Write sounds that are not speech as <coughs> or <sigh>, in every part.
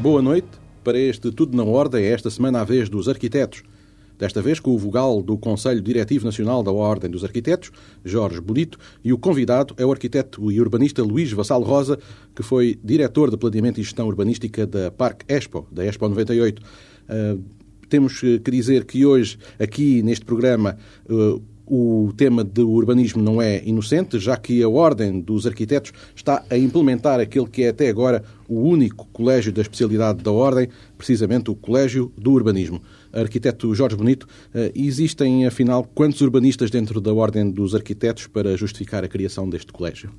Boa noite. Para este Tudo na Ordem, é esta semana a vez dos arquitetos. Desta vez com o vogal do Conselho Diretivo Nacional da Ordem dos Arquitetos, Jorge Bonito, e o convidado é o arquiteto e urbanista Luís Vassal Rosa, que foi diretor de Planeamento e Gestão Urbanística da Parque Expo, da Expo 98. Uh, temos que dizer que hoje, aqui neste programa, uh, o tema do urbanismo não é inocente, já que a Ordem dos Arquitetos está a implementar aquele que é até agora o único colégio da especialidade da Ordem, precisamente o Colégio do Urbanismo. Arquiteto Jorge Bonito, eh, existem afinal quantos urbanistas dentro da Ordem dos Arquitetos para justificar a criação deste colégio?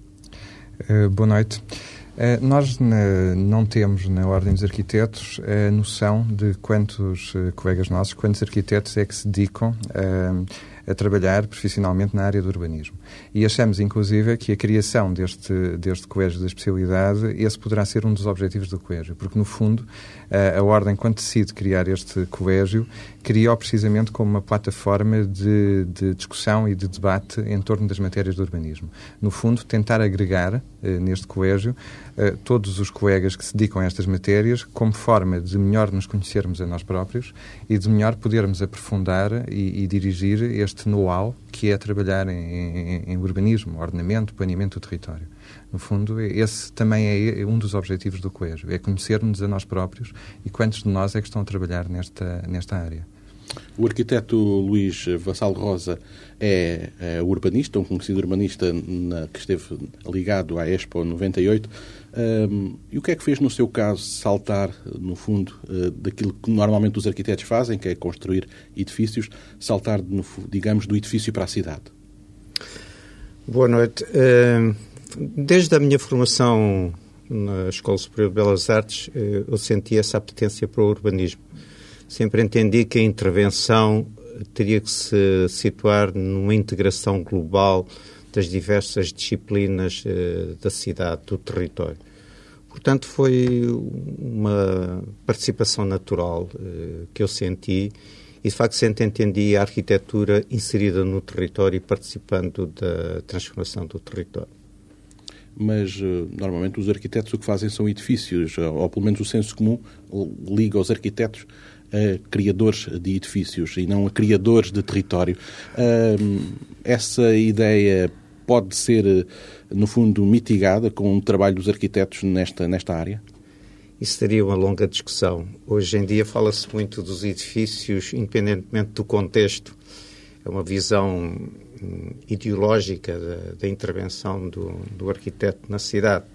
Uh, boa noite. Uh, nós não temos na Ordem dos Arquitetos a noção de quantos uh, colegas nossos, quantos arquitetos é que se dedicam a trabalhar profissionalmente na área do urbanismo. E achamos, inclusive, que a criação deste, deste colégio da especialidade, esse poderá ser um dos objetivos do colégio, porque, no fundo, a, a Ordem, quando decide criar este colégio, criou precisamente como uma plataforma de, de, discussão e de debate em torno das matérias do urbanismo. No fundo, tentar agregar eh, neste colégio eh, todos os colegas que se dedicam a estas matérias como forma de melhor nos conhecermos a nós próprios e de melhor podermos aprofundar e, e dirigir este know-how que é trabalhar em, em, em urbanismo, ordenamento, planeamento do território. No fundo, esse também é um dos objetivos do colégio, é conhecermos a nós próprios e quantos de nós é que estão a trabalhar nesta, nesta área. O arquiteto Luís Vassal Rosa é, é urbanista, um conhecido urbanista na, que esteve ligado à Expo 98. Um, e o que é que fez, no seu caso, saltar, no fundo, uh, daquilo que normalmente os arquitetos fazem, que é construir edifícios, saltar, no, digamos, do edifício para a cidade? Boa noite. Uh, desde a minha formação na Escola Superior de Belas Artes, uh, eu senti essa apetência para o urbanismo sempre entendi que a intervenção teria que se situar numa integração global das diversas disciplinas eh, da cidade, do território. Portanto, foi uma participação natural eh, que eu senti e, de facto, sempre entendi a arquitetura inserida no território e participando da transformação do território mas eh, normalmente os arquitetos o que fazem são edifícios, ou pelo menos o senso comum liga os arquitetos a criadores de edifícios e não a criadores de território. essa ideia pode ser, no fundo, mitigada com o trabalho dos arquitetos nesta, nesta área? Isso seria uma longa discussão. Hoje em dia fala-se muito dos edifícios, independentemente do contexto. É uma visão hum, ideológica da, da intervenção do, do arquiteto na cidade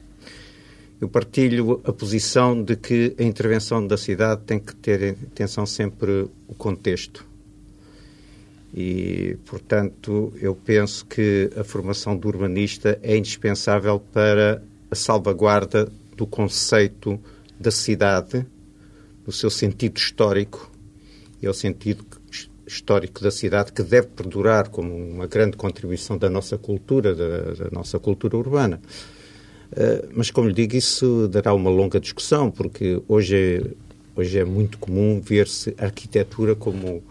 eu partilho a posição de que a intervenção da cidade tem que ter atenção sempre o contexto. E, portanto, eu penso que a formação do urbanista é indispensável para a salvaguarda do conceito da cidade, no seu sentido histórico, e é o sentido histórico da cidade que deve perdurar como uma grande contribuição da nossa cultura, da, da nossa cultura urbana. Eh, mas, como lhe digo, isso dará uma longa discussão, porque hoje é, hoje é muito comum ver-se a arquitetura como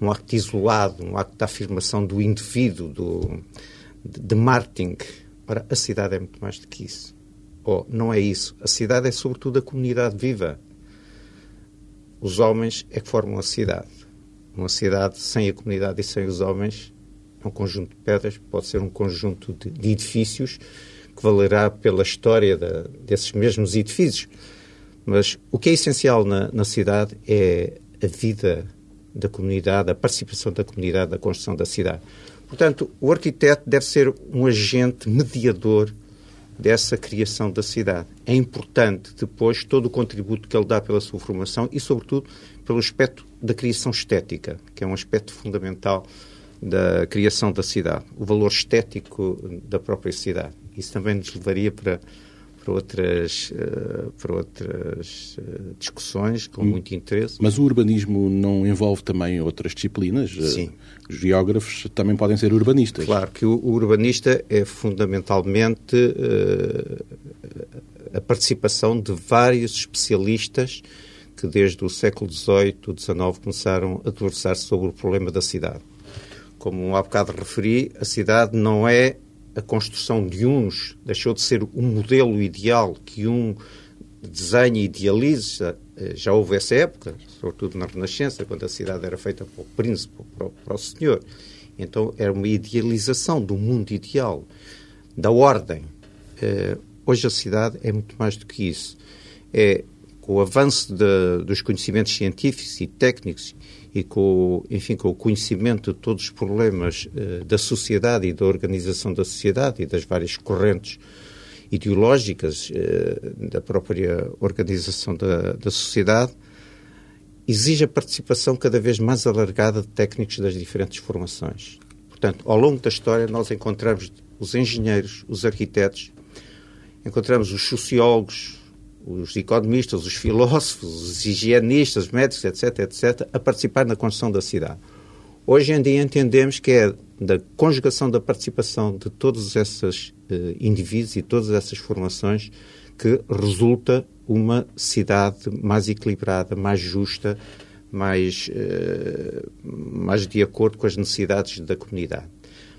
um acto isolado, um acto de afirmação do indivíduo, do, de marketing. Ora, a cidade é muito mais do que isso. Ou não é isso. A cidade é, sobretudo, a comunidade viva. Os homens é que formam a cidade. Uma cidade sem a comunidade e sem os homens é um conjunto de pedras, pode ser um conjunto de, de edifícios que valerá pela história desses mesmos edifícios. Mas o que é essencial na, na cidade é a vida da comunidade, a participação da comunidade na construção da cidade. Portanto, o arquiteto deve ser um agente mediador dessa criação da cidade. É importante depois todo o contributo que ele dá pela sua formação e, sobretudo, pelo aspecto da criação estética, que é um aspecto fundamental da criação da cidade, o valor estético da própria cidade. Isso também nos levaria para, para outras, eh, para outras eh, discussões com hum. muito interesse. Mas o urbanismo não envolve também outras disciplinas? Eh, Sim. Os geógrafos também podem ser urbanistas. Claro que o urbanista é fundamentalmente a participação de vários especialistas que desde o século XVIII, XIX começaram a debruçar-se sobre o problema da cidade. Como há bocado referi, a cidade não é a construção de uns deixou de ser um modelo ideal que um desenha e idealiza, eh, já houve essa época, sobretudo na Renascença, quando a cidade era feita para o príncipe, para o, para o senhor. Então era uma idealização do mundo ideal, da ordem. Uh, hoje a cidade é muito mais do que isso. É com o avanço de, dos conhecimentos científicos e técnicos e com, enfim, com o conhecimento de todos os problemas uh, da sociedade e da organização da sociedade e das várias correntes ideológicas uh, da própria organização da, da sociedade, exige a participação cada vez mais alargada de técnicos das diferentes formações. Portanto, ao longo da história, nós encontramos os engenheiros, os arquitetos, encontramos os sociólogos, os economistas, os filósofos, os higienistas, os médicos, etc., etc., a participar na construção da cidade. Hoje em dia entendemos que é da conjugação da participação de todos esses eh, indivíduos e todas essas formações que resulta uma cidade mais equilibrada, mais justa, mais, eh, mais de acordo com as necessidades da comunidade.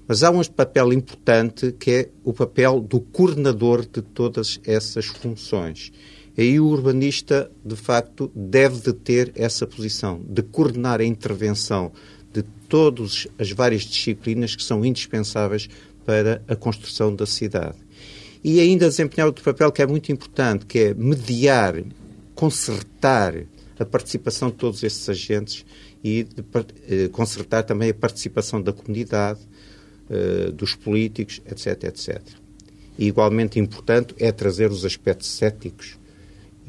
Mas há um papel importante que é o papel do coordenador de todas essas funções. Aí o urbanista, de facto, deve de ter essa posição, de coordenar a intervenção de todas as várias disciplinas que são indispensáveis para a construção da cidade. E ainda desempenhar outro papel que é muito importante, que é mediar, consertar a participação de todos esses agentes e de, eh, consertar também a participação da comunidade, eh, dos políticos, etc, etc. E igualmente importante é trazer os aspectos éticos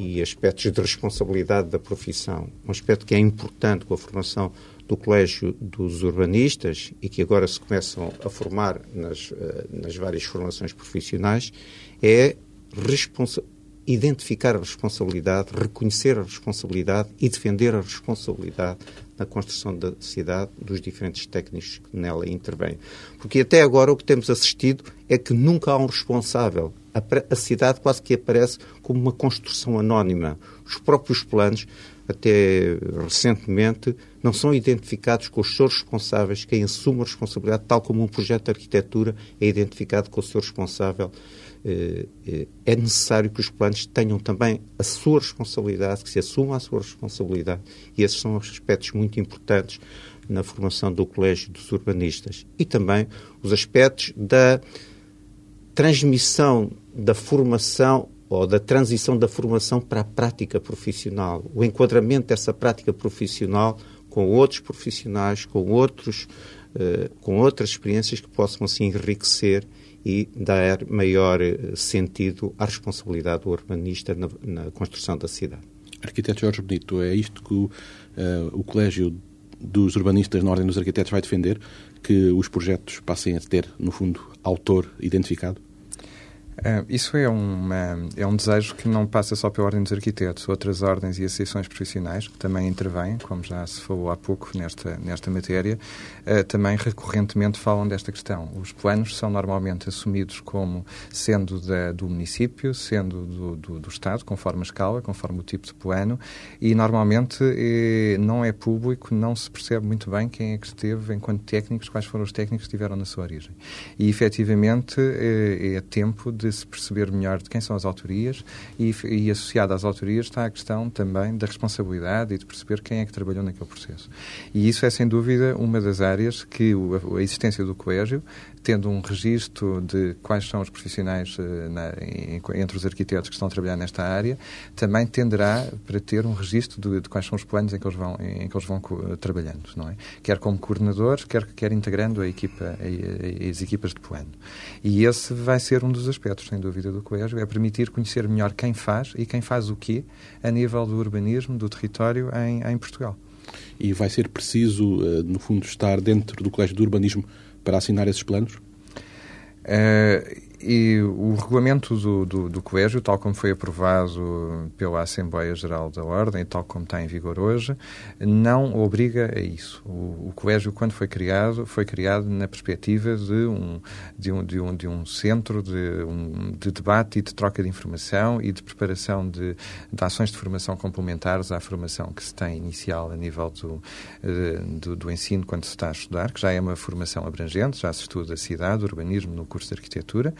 e aspectos de responsabilidade da profissão. Um aspecto que é importante com a formação do Colégio dos Urbanistas e que agora se começam a formar nas, eh, nas várias formações profissionais é identificar a responsabilidade, reconhecer a responsabilidade e defender a responsabilidade na construção da cidade dos diferentes técnicos que nela intervêm. Porque até agora o que temos assistido é que nunca há um responsável. A, a cidade quase que aparece como uma construção anónima. Os próprios planos, até recentemente, não são identificados com os seus responsáveis, quem assume a responsabilidade, tal como um projeto de arquitetura é identificado com o seu responsável é necessário que os planos tenham também a sua responsabilidade, que se assumam a sua responsabilidade. E esses são aspectos muito importantes na formação do Colégio dos Urbanistas. E também os aspectos da transmissão da formação ou da transição da formação para a prática profissional, o enquadramento dessa prática profissional com outros profissionais, com outros, uh, com outras experiências que possam assim enriquecer e dar maior eh, sentido à responsabilidade do urbanista na, na construção da cidade. Arquiteto Jorge Benito, é isto que o, uh, o Colégio dos Urbanistas na Ordem dos Arquitetos vai defender? Que os projetos passem a ter, no fundo, autor identificado? Uh, isso é, uma, é um desejo que não passa só pela Ordem dos Arquitetos, outras ordens e associações profissionais que também intervêm, como já se falou há pouco nesta, nesta matéria, uh, também recorrentemente falam desta questão. Os planos são normalmente assumidos como sendo da, do município, sendo do, do, do, Estado, conforme a escala, conforme o tipo de plano, e normalmente eh, não é público, não se percebe muito bem quem é que esteve enquanto técnicos, quais foram os técnicos que estiveram na sua origem. E efetivamente eh, é tempo de se perceber melhor de quem são as autorias e, e associada às autorias está a questão também da responsabilidade e de perceber quem é que trabalhou naquele processo. E isso é, sem dúvida, uma das áreas que a existência do colégio tendo um registro de quais são os profissionais uh, na, entre os arquitetos que estão a trabalhar nesta área, também tenderá para ter um registro de, de quais são os planos em que eles vão, em, que eles vão uh, trabalhando, não é? Quer como coordenadores, quer, quer integrando a equipa, as equipas de plano. E esse vai ser um dos aspectos, sem dúvida, do colégio, é permitir conhecer melhor quem faz e quem faz o quê a nível do urbanismo, do território em, em Portugal. E vai ser preciso, uh, no fundo, estar dentro do Colégio de Urbanismo para assinar esses planos? Uh, e o regulamento do, do, do, Colégio, tal como foi aprovado pela Assembleia Geral da Ordem, tal como está em vigor hoje, não obriga a isso. O, o Colégio, quando foi criado, foi criado na perspectiva de um, de um, de um, de um centro de, um, de debate e de troca de informação e de preparação de, de ações de formação complementares à formação que se tem inicial a nível do, eh, do, do ensino quando se está a estudar, que já é uma formação abrangente, já se estuda a cidade, o urbanismo no curso de arquitetura,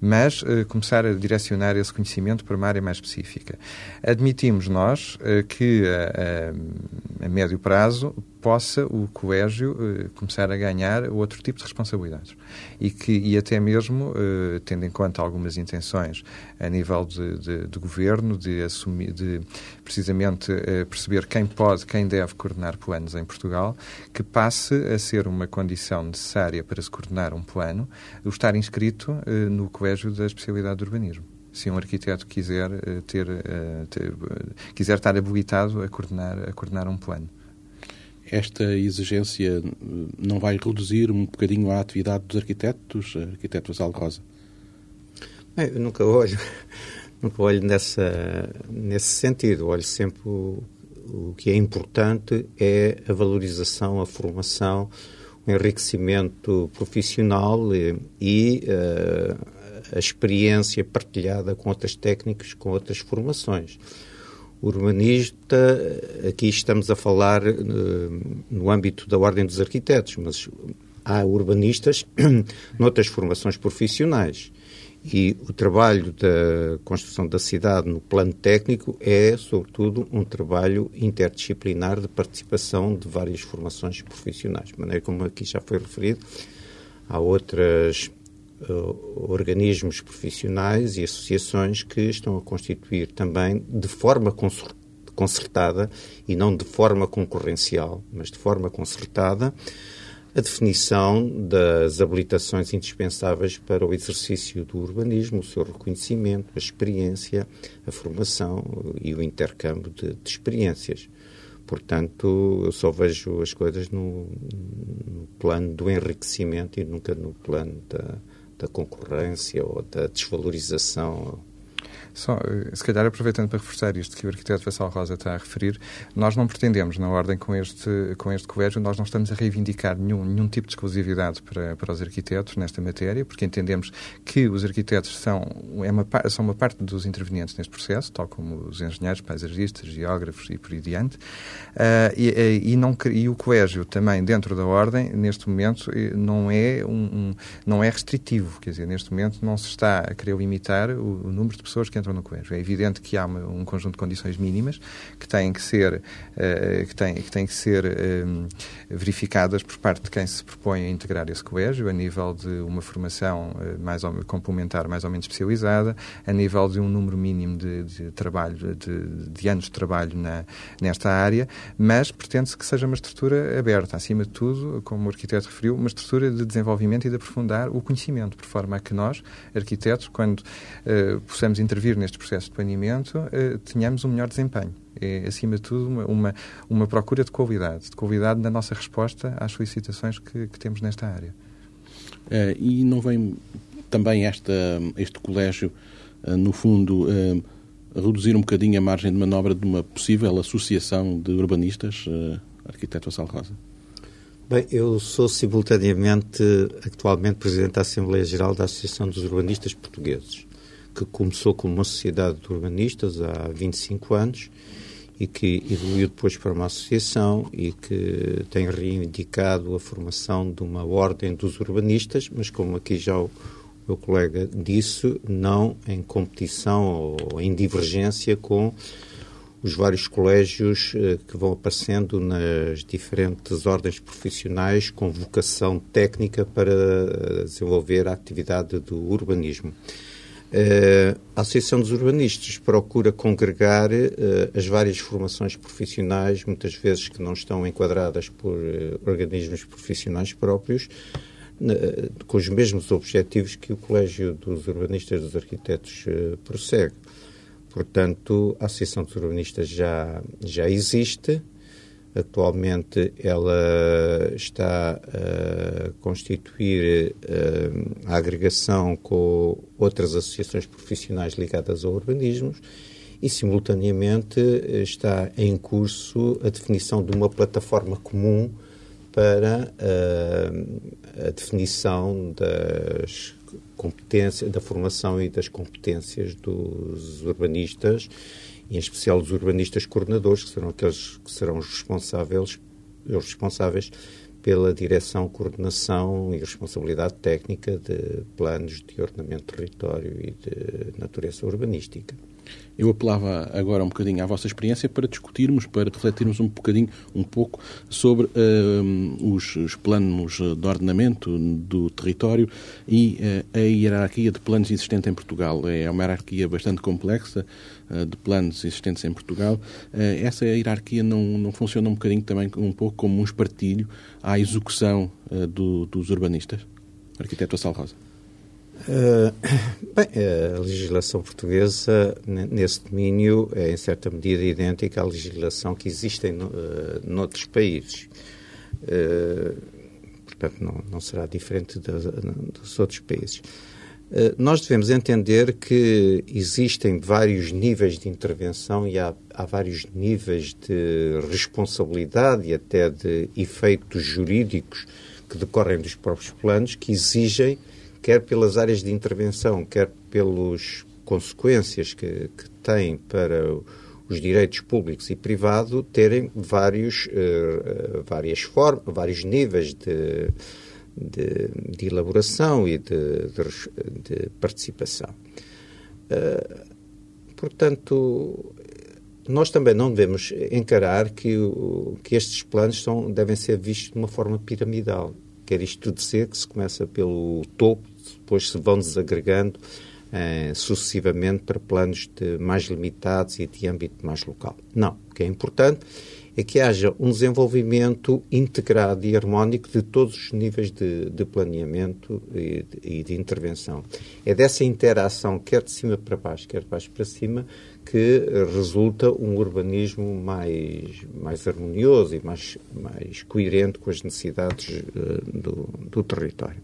mas uh, começar a direcionar esse conhecimento para uma área mais específica. Admitimos nós uh, que a, a médio prazo possa o colégio eh, começar a ganhar outro tipo de responsabilidades. E que e até mesmo eh, tendo em conta algumas intenções a nível de, de, de governo de assumir de precisamente eh, perceber quem pode quem deve coordenar planos em Portugal que passe a ser uma condição necessária para se coordenar um plano o estar inscrito no colégio da especialidade de urbanismo. Se um arquiteto quiser ter, ter quiser estar habilitado a coordenar a coordenar um plano esta exigência não vai reduzir um bocadinho a atividade dos arquitetos, arquiteto Vasal Rosa? Bem, eu nunca olho, <laughs> nunca olho nessa, nesse sentido. Olho sempre o, o que é importante é a valorização, a formação, o enriquecimento profissional e, e uh, a experiência partilhada com outras técnicas, com outras formações urbanista, aqui estamos a falar uh, no âmbito da Ordem dos Arquitetos, mas há urbanistas <coughs> noutras formações profissionais. E o trabalho da construção da cidade no plano técnico é, sobretudo, um trabalho interdisciplinar de participação de várias formações profissionais. De maneira como aqui já foi referido, há outras uh, organismos profissionais e associações que estão a constituir também de forma concertada e não de forma concorrencial, mas de forma concertada, a definição das habilitações indispensáveis para o exercício do urbanismo, o seu reconhecimento, a experiência, a formação e o intercâmbio de, de experiências. Portanto, eu só vejo as coisas no, no, plano do enriquecimento e nunca no plano da, da concorrência ou da desvalorização só, eh, se calhar, aproveitando para reforçar isto que o arquiteto Vassal Rosa está a referir, nós não pretendemos, na ordem com este, com este colégio, nós não estamos a reivindicar nenhum, nenhum tipo de exclusividade para, para os arquitetos nesta matéria, porque entendemos que os arquitetos são, é uma, são uma parte dos intervenientes neste processo, tal como os engenheiros, paisagistas, geógrafos e por aí diante. Uh, e, eh, e, não, e o colégio também, dentro da ordem, neste momento, não é, um, um, não é restritivo, quer dizer, neste momento não se está a querer limitar o, o número de pessoas que entram no colégio. É evidente que há um conjunto de condições mínimas que têm que ser, uh, que têm, que, têm que ser uh, verificadas por parte de quem se propõe a integrar esse colégio, a nível de uma formação uh, mais ou, complementar, mais ou menos especializada, a nível de um número mínimo de, de trabalho, de, de, anos de trabalho na, nesta área, mas pretende-se que seja uma estrutura aberta, acima de tudo, como o arquiteto referiu, uma estrutura de desenvolvimento e de aprofundar o conhecimento, por forma a que nós, arquitetos, quando possamos intervir neste processo de planeamento, uh, tenhamos um melhor desempenho. É, acima de tudo, uma, uma, uma, procura de qualidade, de qualidade na nossa resposta às solicitações que, que temos nesta área. Uh, e não vem também esta, este colégio, uh, no fundo, reduzir um bocadinho a margem de manobra de uma possível associação de urbanistas, arquiteto Assal Rosa? Bem, eu sou simultaneamente, atualmente, Presidente da Assembleia Geral da Associação dos Urbanistas Portugueses que começou como uma sociedade de urbanistas há 25 anos e que evoluiu depois para uma associação e que tem reivindicado a formação de uma ordem dos urbanistas, mas como aqui já o meu colega disse, não em competição ou em divergência com os vários colégios eh, que vão aparecendo nas diferentes ordens profissionais com vocação técnica para eh, desenvolver a atividade do urbanismo. Uh, a Associação dos Urbanistas procura congregar uh, as várias formações profissionais, muitas vezes que não estão enquadradas por uh, organismos profissionais próprios, com os mesmos objetivos que o Colégio dos Urbanistas e dos Arquitetos prossegue. Portanto, a Associação dos Urbanistas já, já existe, Atualmente ela está a constituir a agregação com outras associações profissionais ligadas ao urbanismo e, simultaneamente, está em curso a definição de uma plataforma comum para a, a definição das competências, da formação e das competências dos urbanistas em especial os urbanistas coordenadores, que serão aqueles que serão os responsáveis, os responsáveis pela direção, coordenação e responsabilidade técnica de planos de ordenamento de território e de natureza urbanística. Eu apelava agora um bocadinho à vossa experiência para discutirmos, para refletirmos um bocadinho, um pouco, sobre uh, os, os, planos de ordenamento do território e uh, a hierarquia de planos existente em Portugal. É uma hierarquia bastante complexa uh, de planos existentes em Portugal. essa hierarquia não, não funciona um bocadinho também um pouco como um espartilho à execução do, dos urbanistas? Arquiteto Assal Rosa. Uh, <coughs> bem, a legislação portuguesa, nesse domínio, é em certa medida idêntica à legislação que existe em, uh, noutros países. Uh, portanto, não, não será diferente dos, dos outros países. Nós devemos entender que existem vários níveis de intervenção e há, há vários níveis de responsabilidade e até de efeitos jurídicos que decorrem dos próprios planos que exigem quer pelas áreas de intervenção, quer pelas consequências que, que tem para os direitos públicos e privado terem vários, uh, várias formas, vários níveis de, de, de elaboração e de, de participação. Uh, portanto, nós também não devemos encarar que, que estes planos são, devem ser vistos de uma forma piramidal. Quer isto dizer que se começa pelo topo depois se vão desagregando eh, sucessivamente para planos de mais limitados e de âmbito mais local. Não. O que é importante é que haja um desenvolvimento integrado e harmónico de todos os níveis de, de planeamento e de, e de, intervenção. É dessa interação, quer de cima para baixo, quer de baixo para cima, que resulta um urbanismo mais, mais harmonioso e mais, mais coerente com as necessidades uh, do, do território.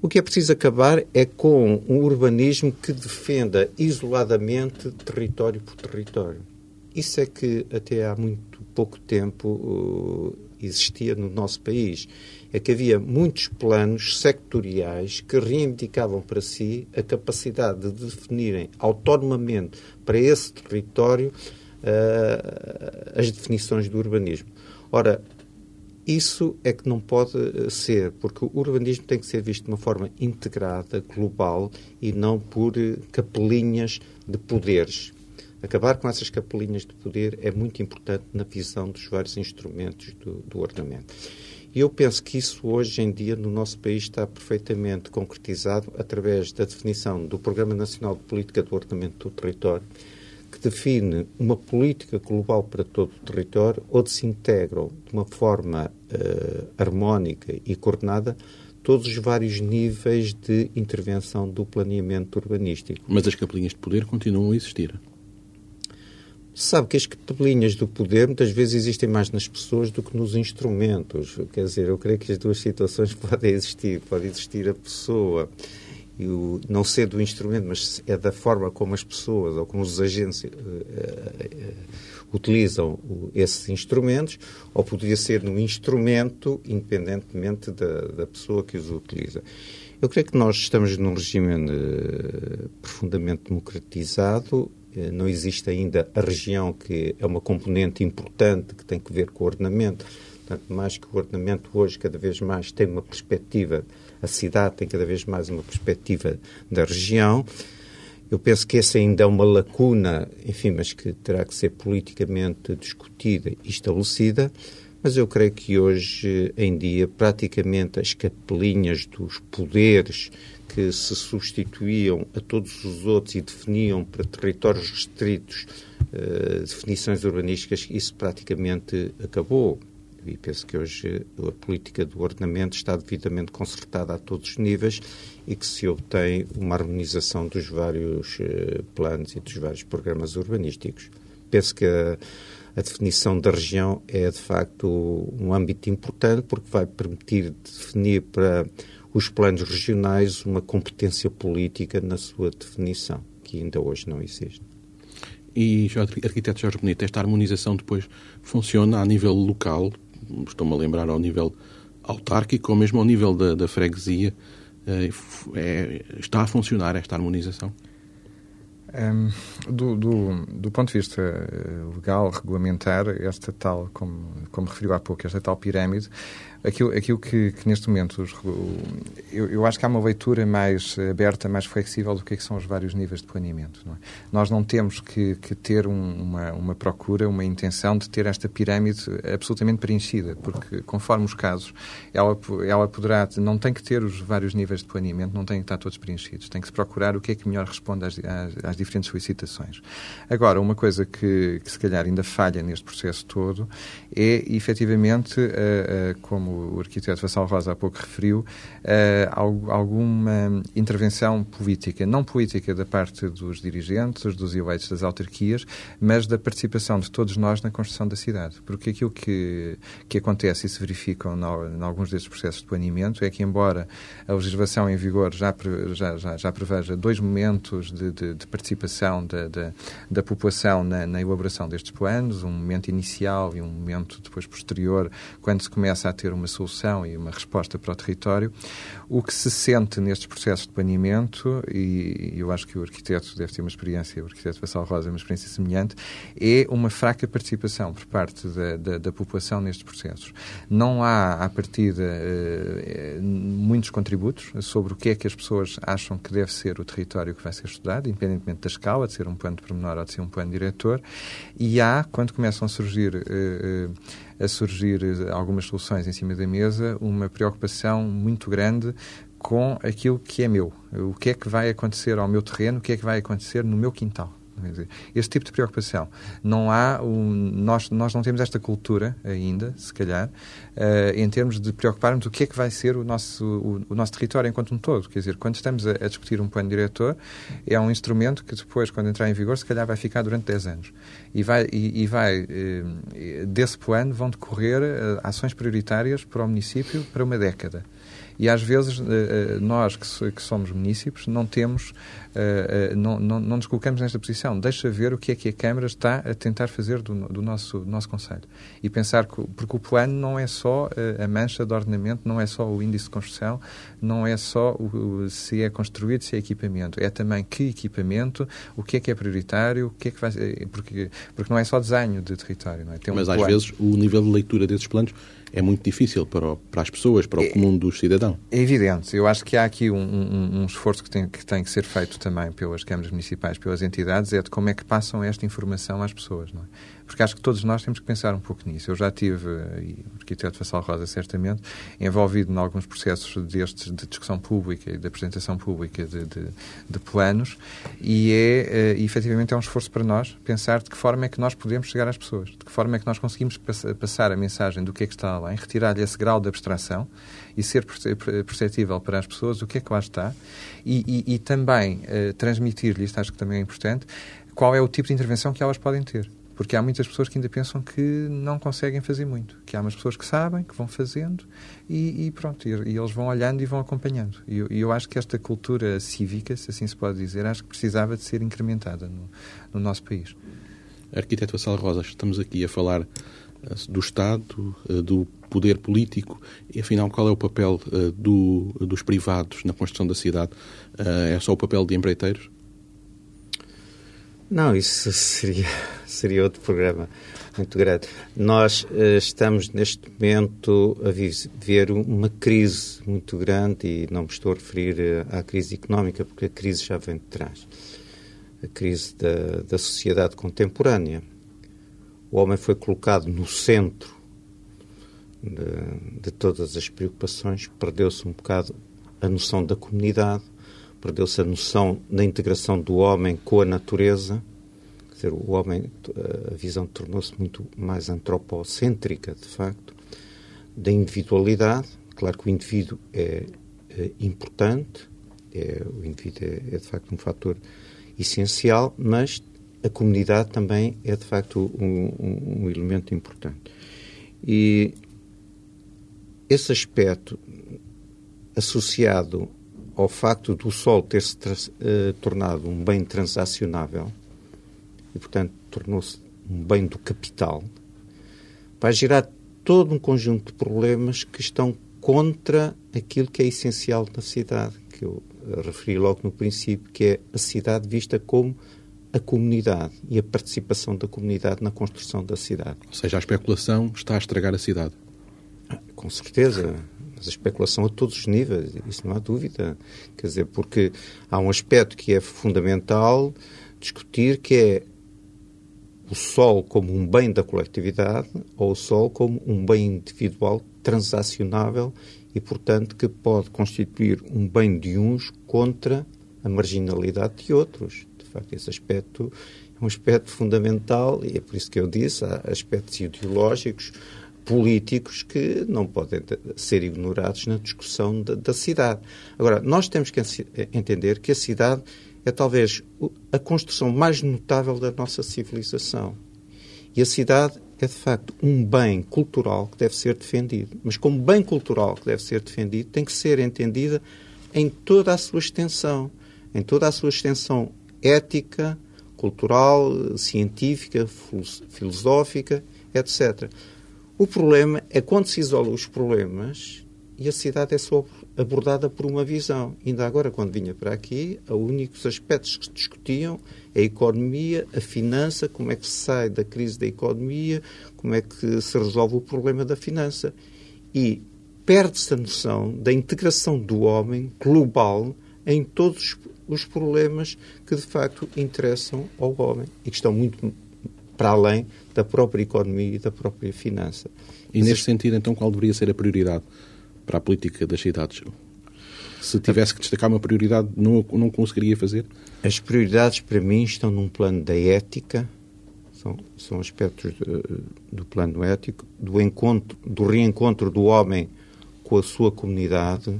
O que é preciso acabar é com um urbanismo que defenda isoladamente território por território. Isso é que até há muito pouco tempo uh, existia no nosso país. É que havia muitos planos sectoriais que reivindicavam para si a capacidade de definirem autonomamente para esse território uh, as definições do urbanismo. Ora, isso é que não pode eh, ser, porque o urbanismo tem que ser visto de uma forma integrada, global e não por eh, capelinhas de poderes. Acabar com essas capelinhas de poder é muito importante na visão dos vários instrumentos do, do ordenamento. E eu penso que isso hoje em dia no nosso país está perfeitamente concretizado através da definição do Programa Nacional de Política do Ordenamento do Território, que define uma política global para todo o território, onde se integram de uma forma uh, harmónica e coordenada todos os vários níveis de intervenção do planeamento urbanístico. Mas as capelinhas de poder continuam a existir. Sabe que as capelinhas do poder muitas vezes existem mais nas pessoas do que nos instrumentos. Quer dizer, eu creio que as duas situações <laughs> podem existir. Pode existir a pessoa e o, não ser do instrumento, mas é da forma como as pessoas ou como os agentes uh, uh, utilizam o, esses instrumentos, ou poderia ser no instrumento, independentemente da, da pessoa que os utiliza. Eu creio que nós estamos num regime uh, profundamente democratizado, não existe ainda a região que é uma componente importante que tem que ver com o ordenamento, Portanto, mais que o ordenamento hoje cada vez mais tem uma perspectiva, a cidade tem cada vez mais uma perspectiva da região. Eu penso que essa ainda é uma lacuna, enfim, mas que terá que ser politicamente discutida e estabelecida. Mas eu creio que hoje em dia, praticamente as capelinhas dos poderes que se substituíam a todos os outros e definiam para territórios restritos uh, definições urbanísticas, isso praticamente acabou e penso que hoje a política do ordenamento está devidamente concertada a todos os níveis e que se obtém uma harmonização dos vários uh, planos e dos vários programas urbanísticos. Penso que a, a, definição da região é, de facto, um âmbito importante porque vai permitir definir para os planos regionais uma competência política na sua definição, que ainda hoje não existe. E, arquiteto Jorge Bonito, esta harmonização depois funciona a nível local, estou-me a lembrar ao nível autárquico ou mesmo ao nível da, da freguesia, eh, é, está a funcionar esta harmonização? Um, do, do, do, ponto de vista eh, legal, regulamentar, esta tal, como, como referiu há pouco, esta tal pirâmide, Aquilo, aquilo que, que neste momento, os, eu, eu, acho que há uma leitura mais aberta, mais flexível do que, é que são os vários níveis de planeamento. Não é? Nós não temos que, que ter um, uma, uma procura, uma intenção de ter esta pirâmide absolutamente preenchida, porque conforme os casos, ela, ela poderá, não tem que ter os vários níveis de planeamento, não tem que estar todos preenchidos, tem que se procurar o que é que melhor responde às, às, às diferentes solicitações. Agora, uma coisa que, que se calhar ainda falha neste processo todo é, efetivamente, uh, uh, como o arquiteto Vassal Rosa há pouco referiu, uh, alguma intervenção política, não política da parte dos dirigentes, dos eleitos das autarquias, mas da participação de todos nós na construção da cidade. Porque aquilo que, que acontece e se verifica em alguns destes processos de planeamento é que, embora a legislação em vigor já, já, já, já preveja dois momentos de, de, de participação da, da, da população na, na, elaboração destes planos, um momento inicial e um momento depois posterior, quando se começa a ter uma solução e uma resposta para o território, o que se sente nestes processos de planeamento, e eu acho que o arquiteto deve ter uma experiência, o arquiteto Vassal Rosa uma experiência semelhante, é uma fraca participação por parte da, da, da população nestes processos. Não há, à partida, eh, muitos contributos sobre o que é que as pessoas acham que deve ser o território que vai ser estudado, independentemente da escala, de ser um plano de pormenor ou de ser um plano diretor, e há, quando começam a surgir eh, eh, a surgir algumas soluções em cima da mesa, uma preocupação muito grande com aquilo que é meu. O que é que vai acontecer ao meu terreno, o que é que vai acontecer no meu quintal. Esse tipo de preocupação. Não há um, nós, nós não temos esta cultura ainda, se calhar, uh, em termos de preocuparmos o que é que vai ser o nosso, o, o nosso território enquanto um todo. Quer dizer, quando estamos a, a, discutir um plano diretor, é um instrumento que depois, quando entrar em vigor, se calhar vai ficar durante 10 anos. E vai, e, e vai uh, desse plano vão decorrer uh, ações prioritárias para o município para uma década. E às vezes nós que somos municípios não temos uh, não, não, não, nos colocamos nesta posição. Deixa ver o que é que a Câmara está a tentar fazer do, do nosso, do nosso Conselho. E pensar que, porque o plano não é só a mancha de ordenamento, não é só o índice de construção, não é só o, se é construído, se é equipamento. É também que equipamento, o que é que é prioritário, o que é que vai porque, porque não é só desenho de território. Não é? Mas um às vezes o nível de leitura desses planos é muito difícil para, o, para as pessoas, para o é, comum dos cidadãos. É evidente. Eu acho que há aqui um, um, um esforço que tem, que tem que ser feito também pelas câmaras municipais, pelas entidades, é de como é que passam esta informação às pessoas. Não é? Porque acho que todos nós temos que pensar um pouco nisso. Eu já tive, e o arquiteto Vassal Rosa certamente, envolvido em alguns processos destes de discussão pública e de apresentação pública de, de, de planos, e é, uh, efetivamente, é um esforço para nós pensar de que forma é que nós podemos chegar às pessoas, de que forma é que nós conseguimos passar a mensagem do que é que está além, retirar-lhe esse grau de abstração e ser perceptível para as pessoas o que é que lá está e, e, e também uh, transmitir-lhe, isto acho que também é importante, qual é o tipo de intervenção que elas podem ter. Porque há muitas pessoas que ainda pensam que não conseguem fazer muito. Que há umas pessoas que sabem, que vão fazendo e, e pronto, e, e, eles vão olhando e vão acompanhando. E eu, eu, acho que esta cultura cívica, se assim se pode dizer, acho que precisava de ser incrementada no, no nosso país. Arquiteto Vassal Rosas, estamos aqui a falar uh, do Estado, uh, do poder político e, afinal, qual é o papel uh, do, dos privados na construção da cidade? É só o papel de empreiteiros? Não, isso seria, <laughs> seria outro programa muito grande. Nós uh, estamos neste momento a viver uma crise muito grande e não me estou a referir à crise económica, porque a crise já vem de trás. A crise da, da sociedade contemporânea. O homem foi colocado no centro de, de todas as preocupações, perdeu-se um bocado a noção da comunidade, perdeu-se a noção da integração do homem com a natureza. Quer dizer, o homem, a visão tornou-se muito mais antropocêntrica, de facto, da individualidade. Claro que o indivíduo é, é importante, é, o indivíduo é, é, de facto um fator essencial, mas a comunidade também é de facto um, um, um elemento importante. E esse aspecto, associado ao facto do sol ter se uh, tornado um bem transacionável, e, portanto, tornou-se um bem do capital, vai gerar todo um conjunto de problemas que estão contra aquilo que é essencial na cidade, que eu eh, referi logo no princípio, que é a cidade vista como a comunidade e a participação da comunidade na construção da cidade. Ou seja, a especulação está a estragar a cidade com certeza. Mas a especulação a todos os níveis, isso não há dúvida. Quer dizer, porque há um aspecto que é fundamental discutir, que é o sol como um bem da coletividade ou o sol como um bem individual transacionável e, portanto, que pode constituir um bem de uns contra a marginalidade de outros. De facto, esse aspecto é um aspecto fundamental e é por isso que eu disse, há aspectos ideológicos, políticos que não podem ser ignorados na discussão da, da cidade. Agora, nós temos que entender que a cidade é talvez a construção mais notável da nossa civilização. E a cidade é, de facto, um bem cultural que deve ser defendido. Mas, como bem cultural que deve ser defendido, tem que ser entendida em toda a sua extensão em toda a sua extensão ética, cultural, científica, filosófica, etc. O problema é quando se isola os problemas e a cidade é só abordada por uma visão. Ainda agora, quando vinha para aqui, os únicos aspectos que se discutiam é a economia, a finança, como é que se sai da crise da economia, como é que se resolve o problema da finança. E perde-se a noção da integração do homem global em todos os problemas que de facto interessam ao homem e que estão muito para além da própria economia e da própria finança. E neste sentido, então, qual deveria ser a prioridade para a política das cidades? Se tivesse que destacar uma prioridade, não, não conseguiria fazer? As prioridades, para mim, estão num plano da ética, são, são aspectos de, do plano ético, do, encontro, do reencontro do homem com a sua comunidade,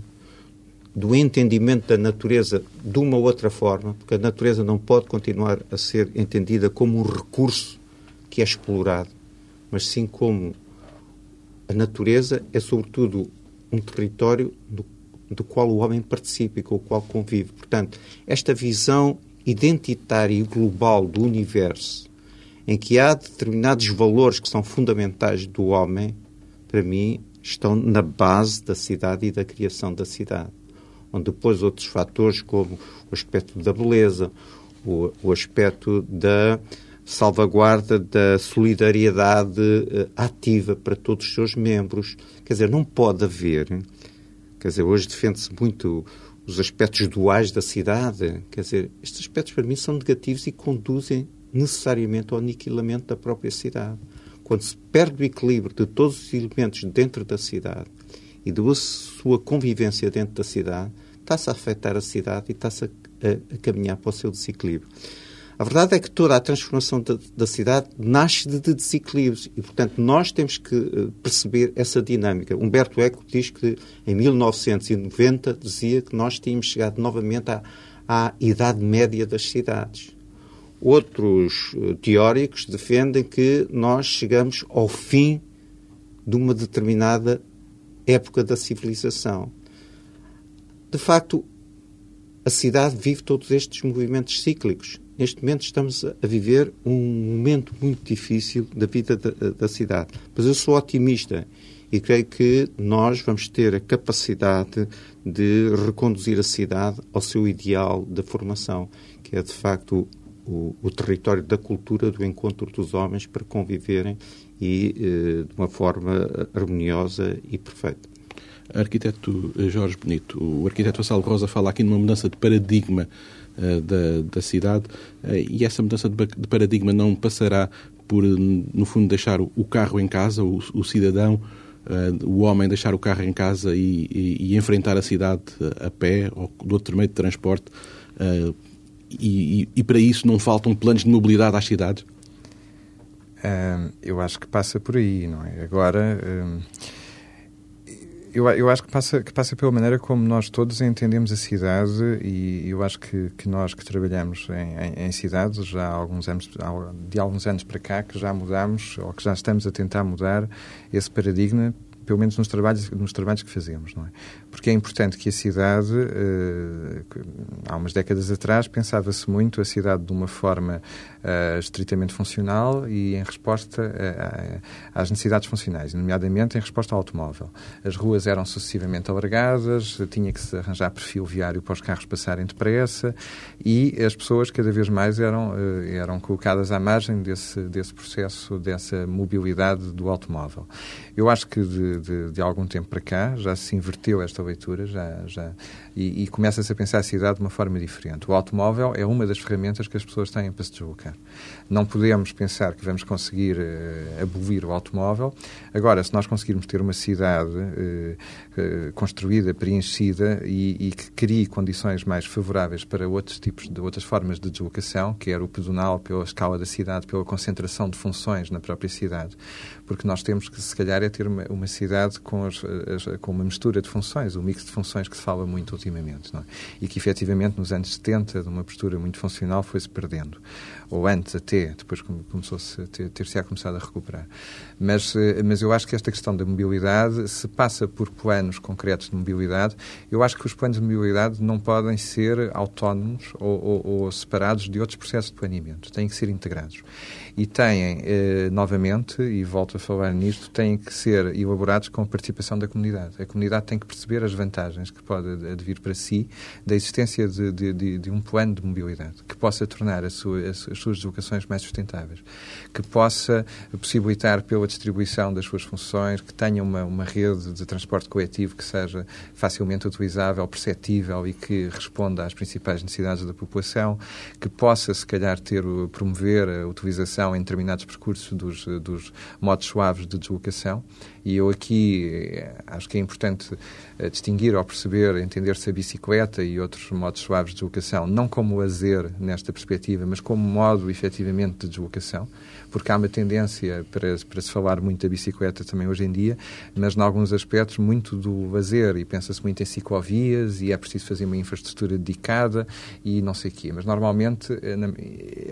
do entendimento da natureza de uma outra forma, porque a natureza não pode continuar a ser entendida como um recurso que é explorado, mas sim como a natureza é, sobretudo, um território do, do qual o homem participa e com o qual convive. Portanto, esta visão identitária e global do universo, em que há determinados valores que são fundamentais do homem, para mim, estão na base da cidade e da criação da cidade onde depois outros fatores, como o aspecto da beleza, o, o aspecto da salvaguarda da solidariedade uh, ativa para todos os seus membros. Quer dizer, não pode haver. Quer dizer, hoje defende-se muito os aspectos duais da cidade. Quer dizer, estes aspectos para mim são negativos e conduzem necessariamente ao aniquilamento da própria cidade. Quando se perde o equilíbrio de todos os elementos dentro da cidade e da sua convivência dentro da cidade, está-se a afetar a cidade e está-se a, a, a, caminhar para o seu desequilíbrio. A verdade é que toda a transformação da, da cidade nasce de, de, desequilíbrios e, portanto, nós temos que uh, perceber essa dinâmica. Humberto Eco diz que em 1990 dizia que nós tínhamos chegado novamente à, à idade média das cidades. Outros uh, teóricos defendem que nós chegamos ao fim de uma determinada época da civilização. De facto, a cidade vive todos estes movimentos cíclicos. Neste momento estamos a viver um momento muito difícil da vida da, da cidade. Mas eu sou otimista e creio que nós vamos ter a capacidade de reconduzir a cidade ao seu ideal de formação, que é de facto o, o território da cultura, do encontro dos homens para conviverem e eh, de uma forma harmoniosa e perfeita. Arquiteto Jorge Bonito, o arquiteto Vassal Rosa fala aqui numa mudança de paradigma da, da cidade uh, e essa mudança de, paradigma não passará por, no fundo, deixar o, carro em casa, o, o cidadão, uh, o homem deixar o carro em casa e, e, e enfrentar a cidade a pé ou de outro meio de transporte. E, e, para isso não faltam planos de mobilidade às cidades? eu acho que passa por aí, não é? Agora eu, eu acho que passa, que passa pela maneira como nós todos entendemos a cidade e eu acho que, que nós que trabalhamos em, em, em cidades já há alguns anos, de alguns anos para cá, que já mudamos ou que já estamos a tentar mudar esse paradigma pelo menos nos trabalhos, nos trabalhos que fazemos, não é? Porque é importante que a cidade, eh, há umas décadas atrás, pensava-se muito a cidade de uma forma uh, estritamente funcional e em resposta a, às necessidades funcionais, nomeadamente em resposta ao automóvel. As ruas eram sucessivamente alargadas, tinha que se arranjar perfil viário para os carros passarem depressa e as pessoas cada vez mais eram, eram colocadas à margem desse, desse processo, dessa mobilidade do automóvel. Eu acho que de de, de, algum tempo para cá, já se inverteu esta leitura já, já, e, e começa-se a pensar a cidade de uma forma diferente. O automóvel é uma das ferramentas que as pessoas têm para se deslocar. Não podemos pensar que vamos conseguir uh, abolir o automóvel. Agora, se nós conseguirmos ter uma cidade uh, construída, preenchida e, e, que crie condições mais favoráveis para outros tipos de outras formas de deslocação, quer o pedonal, pela escala da cidade, pela concentração de funções na própria cidade, porque nós temos que, se calhar, é ter uma, uma cidade com, as, as, com uma mistura de funções, um mix de funções que se fala muito ultimamente, é? e que, efetivamente, nos anos 70, de uma postura muito funcional, foi-se perdendo. Ou antes até, depois começou-se a ter, ter-se a começado a recuperar. Mas, eh, mas eu acho que esta questão da mobilidade se passa por planos concretos de mobilidade. Eu acho que os planos de mobilidade não podem ser autónomos ou, ou, ou separados de outros processos de planeamento. Têm que ser integrados e têm, eh, novamente, e volto a falar nisto, têm que ser elaborados com a participação da comunidade. A comunidade tem que perceber as vantagens que pode advir para si da existência de, de, de, de um plano de mobilidade que possa tornar sua, as, as, suas deslocações mais sustentáveis, que possa possibilitar pela distribuição das suas funções, que tenha uma, uma rede de transporte coletivo que seja facilmente utilizável, perceptível e que responda às principais necessidades da população, que possa, se calhar, ter, promover a utilização em determinados percursos dos, dos modos suaves de deslocação. E eu aqui eh, acho que é importante eh, distinguir ou perceber, entender-se a bicicleta e outros modos suaves de deslocação, não como lazer nesta perspectiva, mas como modo efetivamente de deslocação porque há uma tendência para, para se falar muito da bicicleta também hoje em dia, mas em alguns aspectos muito do lazer e pensa-se muito em ciclovias e é preciso fazer uma infraestrutura dedicada e não sei o quê. Mas normalmente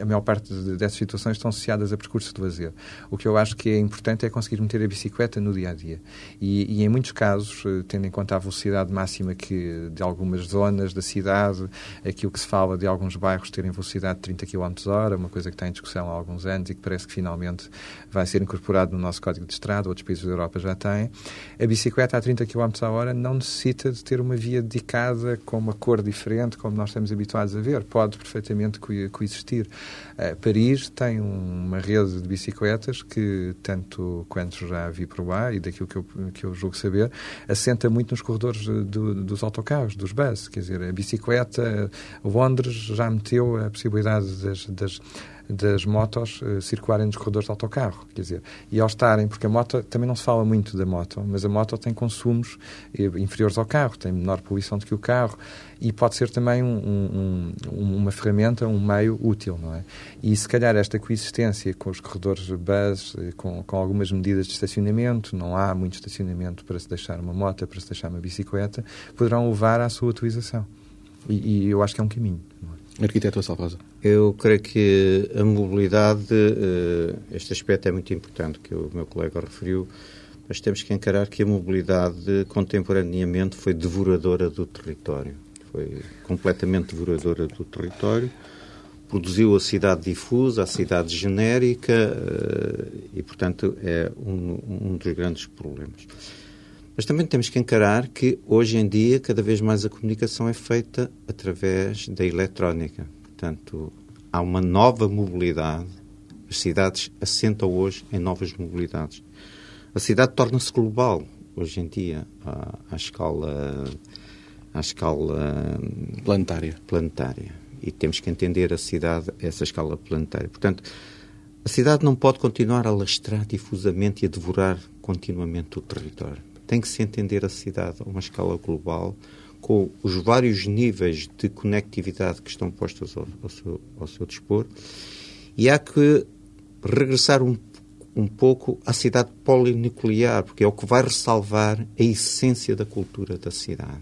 a maior parte dessas situações estão associadas a percursos de lazer. O que eu acho que é importante é conseguir meter a bicicleta no dia a dia. E, e em muitos casos, eh, tendo em conta a velocidade máxima que de algumas zonas da cidade, aquilo que se fala de alguns bairros terem velocidade de 30 km hora, uma coisa que está em discussão há alguns anos e que parece que finalmente vai ser incorporado no nosso Código de Estrada, outros países da Europa já têm. A bicicleta a 30 km a hora não necessita de ter uma via dedicada com uma cor diferente, como nós estamos habituados a ver. Pode perfeitamente coexistir. Uh, Paris tem uma rede de bicicletas que, tanto quanto já vi por lá, e daquilo que eu, que eu julgo saber, assenta muito nos corredores do, dos autocarros, dos buses. Quer dizer, a bicicleta, Londres já meteu a possibilidade das, das das motos uh, circularem nos corredores de autocarro, quer dizer, e ao estarem, porque a moto, também não se fala muito da moto, mas a moto tem consumos eh, inferiores ao carro, tem menor poluição do que o carro, e pode ser também um, um, uma ferramenta, um meio útil, não é? E se calhar esta coexistência com os corredores bus, eh, com, com algumas medidas de estacionamento, não há muito estacionamento para se deixar uma moto, para se deixar uma bicicleta, poderão levar à sua utilização. E, e eu acho que é um caminho. Não é? Arquiteto Salvasa. Eu creio que a mobilidade, eh, este aspecto é muito importante, que o meu colega referiu, mas temos que encarar que a mobilidade contemporaneamente foi devoradora do território. Foi completamente devoradora do território. Produziu a cidade difusa, a cidade genérica eh, e, portanto, é um, um dos grandes problemas. Mas também temos que encarar que hoje em dia cada vez mais a comunicação é feita através da eletrónica. Portanto, há uma nova mobilidade. As cidades assentam hoje em novas mobilidades. A cidade torna-se global hoje em dia à, à escala à escala planetária. planetária. E temos que entender a cidade a essa escala planetária. Portanto, a cidade não pode continuar a lastrar difusamente e a devorar continuamente o território tem que se entender a cidade a uma escala global, com os vários níveis de conectividade que estão postos ao, ao, seu, ao seu, dispor, e há que regressar um, um pouco à cidade polinuclear, porque é o que vai ressalvar a essência da cultura da cidade.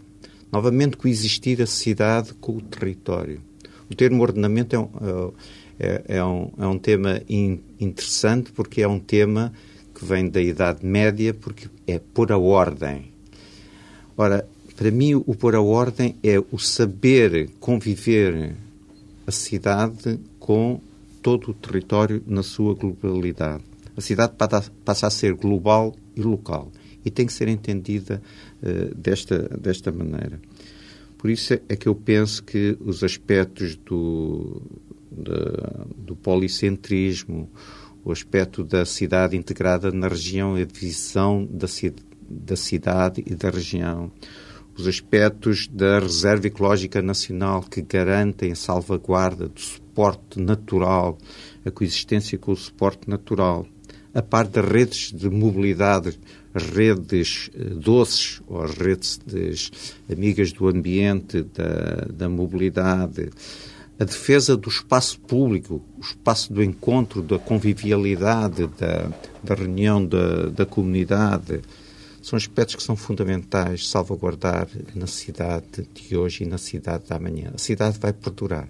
Novamente, coexistir a cidade com o território. O termo ordenamento é um, é, é um, é um tema in, interessante, porque é um tema que vem da Idade Média, porque é pôr a ordem. Ora, para mim, o pôr a ordem é o saber conviver a cidade com todo o território na sua globalidade. A cidade passa a ser global e local e tem que ser entendida uh, desta, desta maneira. Por isso é que eu penso que os aspectos do, do policentrismo, o aspecto da cidade integrada na região, a divisão da, da cidade e da região, os aspectos da reserva ecológica nacional que garantem a salvaguarda do suporte natural, a coexistência com o suporte natural, a par das redes de mobilidade, as redes eh, doces ou as redes amigas do ambiente, da, da mobilidade, a defesa do espaço público, o espaço do encontro, da convivialidade, da, da reunião da, da comunidade, são aspectos que são fundamentais salvaguardar na cidade de hoje e na cidade da amanhã. A cidade vai perdurar.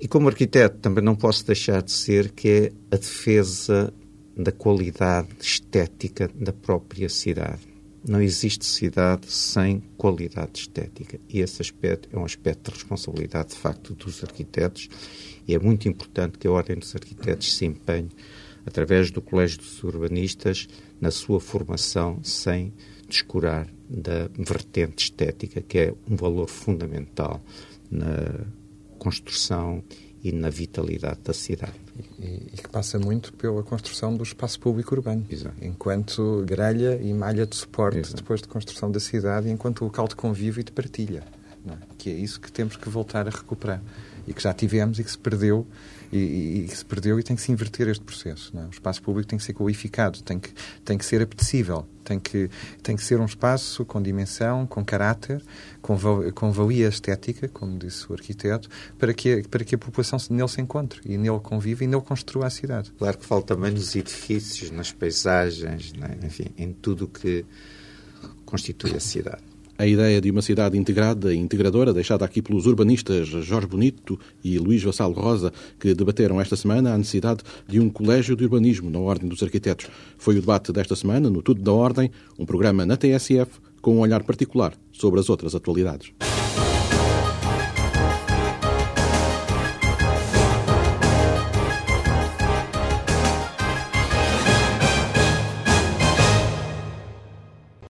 E como arquiteto também não posso deixar de ser que é a defesa da qualidade estética da própria cidade. Não existe cidade sem qualidade estética. E esse aspecto é um aspecto de responsabilidade, de facto, dos arquitetos. E é muito importante que a Ordem dos Arquitetos se empenhe através do Colégio dos Urbanistas, na sua formação, sem descurar da vertente estética, que é um valor fundamental na construção e na vitalidade da cidade. E, e, que passa muito pela construção do espaço público urbano, Exato. enquanto grelha e malha de suporte Exato. depois de construção da cidade, enquanto local de convívio e de partilha. É? Que é isso que temos que voltar a recuperar e que já tivemos e que se perdeu e, que se perdeu e tem que se inverter este processo. É? O espaço público tem que ser qualificado, tem que, tem que ser apetecível, tem que, tem que ser um espaço com dimensão, com caráter, com, com valia estética, como disse o arquiteto, para que, para que a população nele se encontre e nele conviva e nele construa a cidade. Claro que falta também nos edifícios, nas paisagens, é? enfim, em tudo o que constitui a cidade. A ideia de uma cidade integrada e integradora, deixada aqui pelos urbanistas Jorge Bonito e Luís Vassalo Rosa, que debateram esta semana a necessidade de um colégio de urbanismo na Ordem dos Arquitetos. Foi o debate desta semana no Tudo da Ordem, um programa na TSF com um olhar particular sobre as outras atualidades.